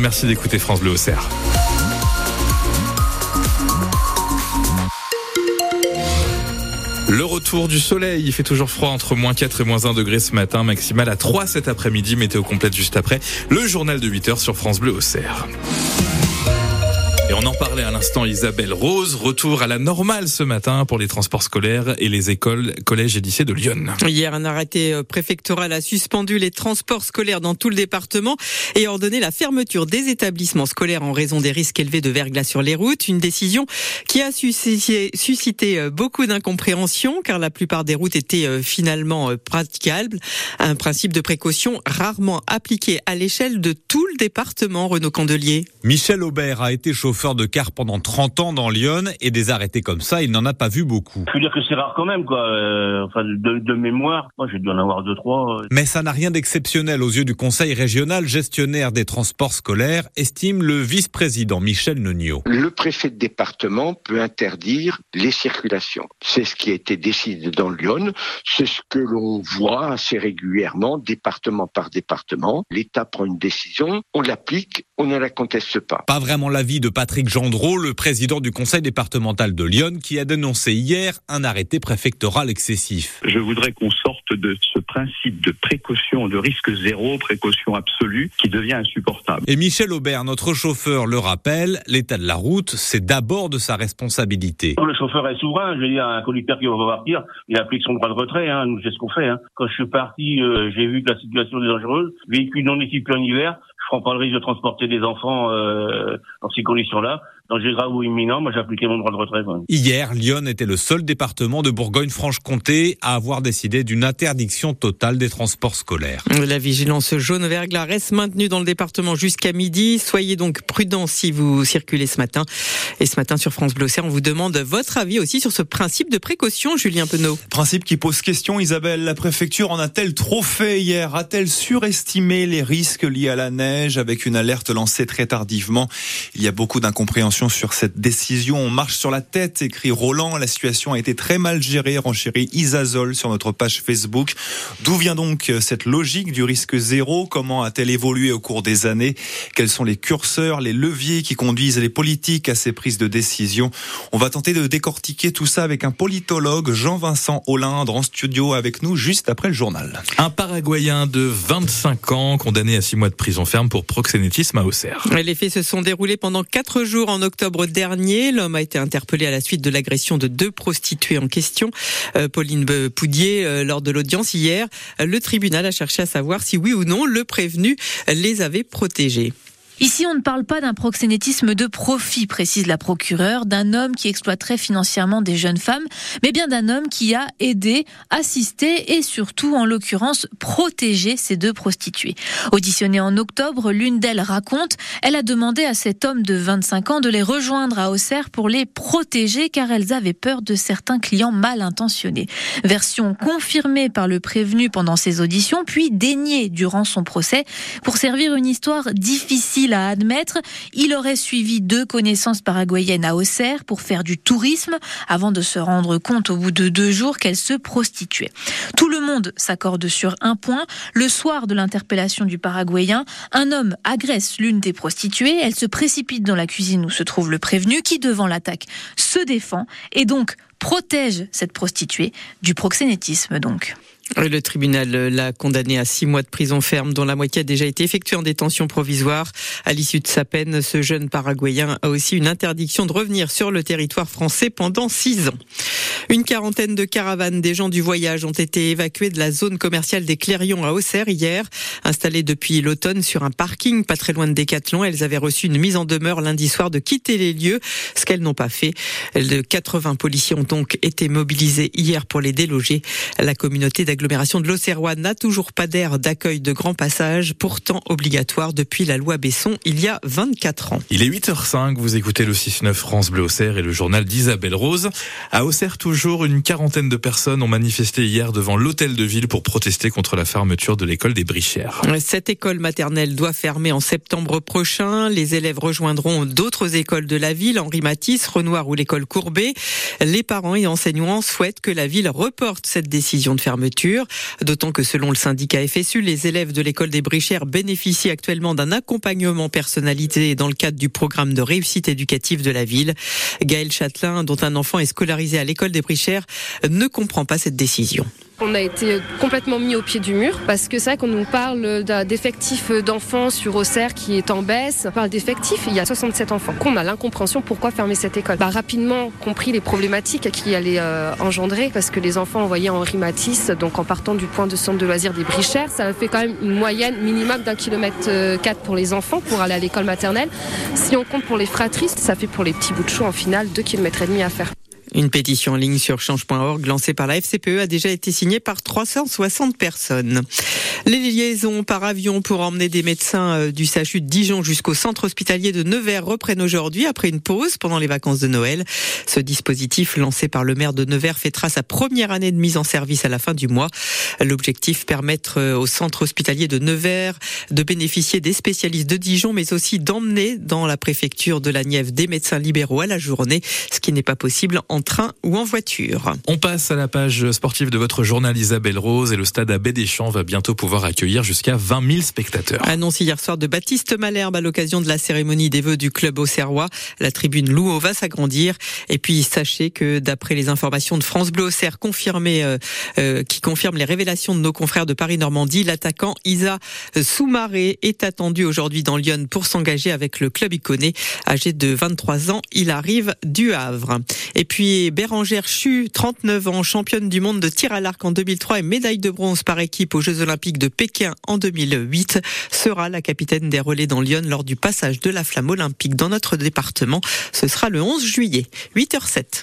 Merci d'écouter France Bleu Auxerre. Le retour du soleil, il fait toujours froid entre moins 4 et moins 1 degré ce matin, maximal à 3 cet après-midi, météo complète juste après, le journal de 8 heures sur France Bleu Auxerre. Et on en parlait à l'instant, Isabelle Rose, retour à la normale ce matin pour les transports scolaires et les écoles, collèges et lycées de Lyon. Hier, un arrêté euh, préfectoral a suspendu les transports scolaires dans tout le département et ordonné la fermeture des établissements scolaires en raison des risques élevés de verglas sur les routes. Une décision qui a suscité euh, beaucoup d'incompréhension car la plupart des routes étaient euh, finalement praticables. Un principe de précaution rarement appliqué à l'échelle de tout le département, Renaud Candelier. Michel Aubert a été chauffeur chauffeur de car pendant 30 ans dans Lyon et des arrêtés comme ça, il n'en a pas vu beaucoup. Je veux dire que c'est rare quand même, quoi. Euh, enfin, de, de, mémoire, moi j'ai dû en avoir deux, trois. Mais ça n'a rien d'exceptionnel aux yeux du Conseil régional gestionnaire des transports scolaires, estime le vice-président Michel Nonio. Le préfet de département peut interdire les circulations. C'est ce qui a été décidé dans Lyon. C'est ce que l'on voit assez régulièrement, département par département. L'État prend une décision, on l'applique, on ne la conteste pas. Pas vraiment l'avis de Patrick Gendreau, le président du conseil départemental de Lyon, qui a dénoncé hier un arrêté préfectoral excessif. Je voudrais qu'on sorte de ce principe de précaution, de risque zéro, précaution absolue, qui devient insupportable. Et Michel Aubert, notre chauffeur, le rappelle, l'état de la route, c'est d'abord de sa responsabilité. Le chauffeur est souverain, je veux dire, un conducteur qui va partir, il applique son droit de retrait, hein, nous c'est ce qu'on fait. Hein. Quand je suis parti, euh, j'ai vu que la situation est dangereuse, véhicule non équipé en hiver, je prends pas le risque de transporter des enfants euh, dans ces conditions-là danger grave ou imminent, moi j'ai appliqué mon droit de retrait. Hier, Lyon était le seul département de Bourgogne-Franche-Comté à avoir décidé d'une interdiction totale des transports scolaires. La vigilance jaune verglas reste maintenue dans le département jusqu'à midi. Soyez donc prudents si vous circulez ce matin. Et ce matin sur France Bleu on vous demande votre avis aussi sur ce principe de précaution, Julien Penaud. Principe qui pose question, Isabelle. La préfecture en a-t-elle trop fait hier? A-t-elle surestimé les risques liés à la neige? Avec une alerte lancée très tardivement Il y a beaucoup d'incompréhension sur cette décision. On marche sur la tête, écrit Roland. La situation a été très mal gérée, renchérit Isazol sur notre page Facebook. D'où vient donc cette logique du risque zéro? Comment a-t-elle évolué au cours des années? Quels sont les curseurs, les leviers qui conduisent les politiques à ces prises de décision? On va tenter de décortiquer tout ça avec un politologue, Jean-Vincent Hollinde, en studio avec nous juste après le journal. Un Paraguayen de 25 ans condamné à 6 mois de prison ferme pour proxénétisme à Auxerre. Les faits se sont déroulés pendant 4 jours en octobre dernier. L'homme a été interpellé à la suite de l'agression de deux prostituées en question. Euh, Pauline Poudier, euh, lors de l'audience hier, le tribunal a cherché à savoir si oui ou non le prévenu les avait protégés. Ici, on ne parle pas d'un proxénétisme de profit, précise la procureure, d'un homme qui exploiterait financièrement des jeunes femmes, mais bien d'un homme qui a aidé, assisté et surtout, en l'occurrence, protégé ces deux prostituées. Auditionnée en octobre, l'une d'elles raconte, elle a demandé à cet homme de 25 ans de les rejoindre à Auxerre pour les protéger car elles avaient peur de certains clients mal intentionnés. Version confirmée par le prévenu pendant ses auditions, puis déniée durant son procès pour servir une histoire difficile à admettre. Il aurait suivi deux connaissances paraguayennes à Auxerre pour faire du tourisme avant de se rendre compte au bout de deux jours qu'elle se prostituait. Tout le monde s'accorde sur un point. Le soir de l'interpellation du Paraguayen, un homme agresse l'une des prostituées. Elle se précipite dans la cuisine où se trouve le prévenu qui, devant l'attaque, se défend et donc protège cette prostituée du proxénétisme donc. Le tribunal l'a condamné à six mois de prison ferme, dont la moitié a déjà été effectuée en détention provisoire. À l'issue de sa peine, ce jeune Paraguayen a aussi une interdiction de revenir sur le territoire français pendant six ans. Une quarantaine de caravanes des gens du voyage ont été évacuées de la zone commerciale des Clérions à Auxerre hier. Installées depuis l'automne sur un parking pas très loin de Décathlon, elles avaient reçu une mise en demeure lundi soir de quitter les lieux, ce qu'elles n'ont pas fait. De 80 policiers ont donc été mobilisés hier pour les déloger. La communauté l'agglomération de l'Auxerrois n'a toujours pas d'air d'accueil de grand passage, pourtant obligatoire depuis la loi Besson il y a 24 ans. Il est 8h05, vous écoutez le 6-9 France Bleu Auxerre et le journal d'Isabelle Rose. À Auxerre, une quarantaine de personnes ont manifesté hier devant l'hôtel de ville pour protester contre la fermeture de l'école des Brichères. Cette école maternelle doit fermer en septembre prochain. Les élèves rejoindront d'autres écoles de la ville, Henri Matisse, Renoir ou l'école Courbet. Les parents et enseignants souhaitent que la ville reporte cette décision de fermeture. d'autant que selon le syndicat FSU, les élèves de l'école des Brichères bénéficient actuellement d'un accompagnement personnalisé dans le cadre du programme de réussite éducative de la ville. Gaël Châtelain, dont un enfant est scolarisé à l'école des Brichères, ne comprend pas cette décision. On a été complètement mis au pied du mur parce que c'est vrai qu'on nous parle d'effectifs d'enfants sur Auxerre qui est en baisse. On parle d'effectifs, il y a 67 enfants. Qu'on a l'incompréhension pourquoi fermer cette école? Bah, rapidement compris les problématiques qui allaient euh, engendrer parce que les enfants envoyés en Matisse, donc en partant du point de centre de loisirs des Brichères, ça fait quand même une moyenne minimum d'un kilomètre 4 euh, pour les enfants pour aller à l'école maternelle. Si on compte pour les fratries, ça fait pour les petits bouts de chou en finale 2 km et demi à faire. Une pétition en ligne sur change.org lancée par la FCPE a déjà été signée par 360 personnes. Les liaisons par avion pour emmener des médecins euh, du CHU de Dijon jusqu'au centre hospitalier de Nevers reprennent aujourd'hui après une pause pendant les vacances de Noël. Ce dispositif lancé par le maire de Nevers fêtera sa première année de mise en service à la fin du mois. L'objectif permettre euh, au centre hospitalier de Nevers de bénéficier des spécialistes de Dijon mais aussi d'emmener dans la préfecture de la Nièvre des médecins libéraux à la journée, ce qui n'est pas possible en train ou en voiture. On passe à la page sportive de votre journal Isabelle Rose et le stade Abbé Deschamps va bientôt pouvoir accueillir jusqu'à 20 000 spectateurs. Annonce hier soir de Baptiste Malherbe à l'occasion de la cérémonie des vœux du club auxerrois. La tribune Louo va s'agrandir. Et puis sachez que d'après les informations de France Bleu Auxerre confirmées, euh, euh, qui confirment les révélations de nos confrères de Paris-Normandie, l'attaquant Isa Soumaré est attendu aujourd'hui dans Lyon pour s'engager avec le club iconé. Âgé de 23 ans, il arrive du Havre. Et puis Bérangère Chu, 39 ans, championne du monde de tir à l'arc en 2003 et médaille de bronze par équipe aux Jeux Olympiques de Pékin en 2008, sera la capitaine des relais dans Lyon lors du passage de la flamme olympique dans notre département. Ce sera le 11 juillet, 8h07.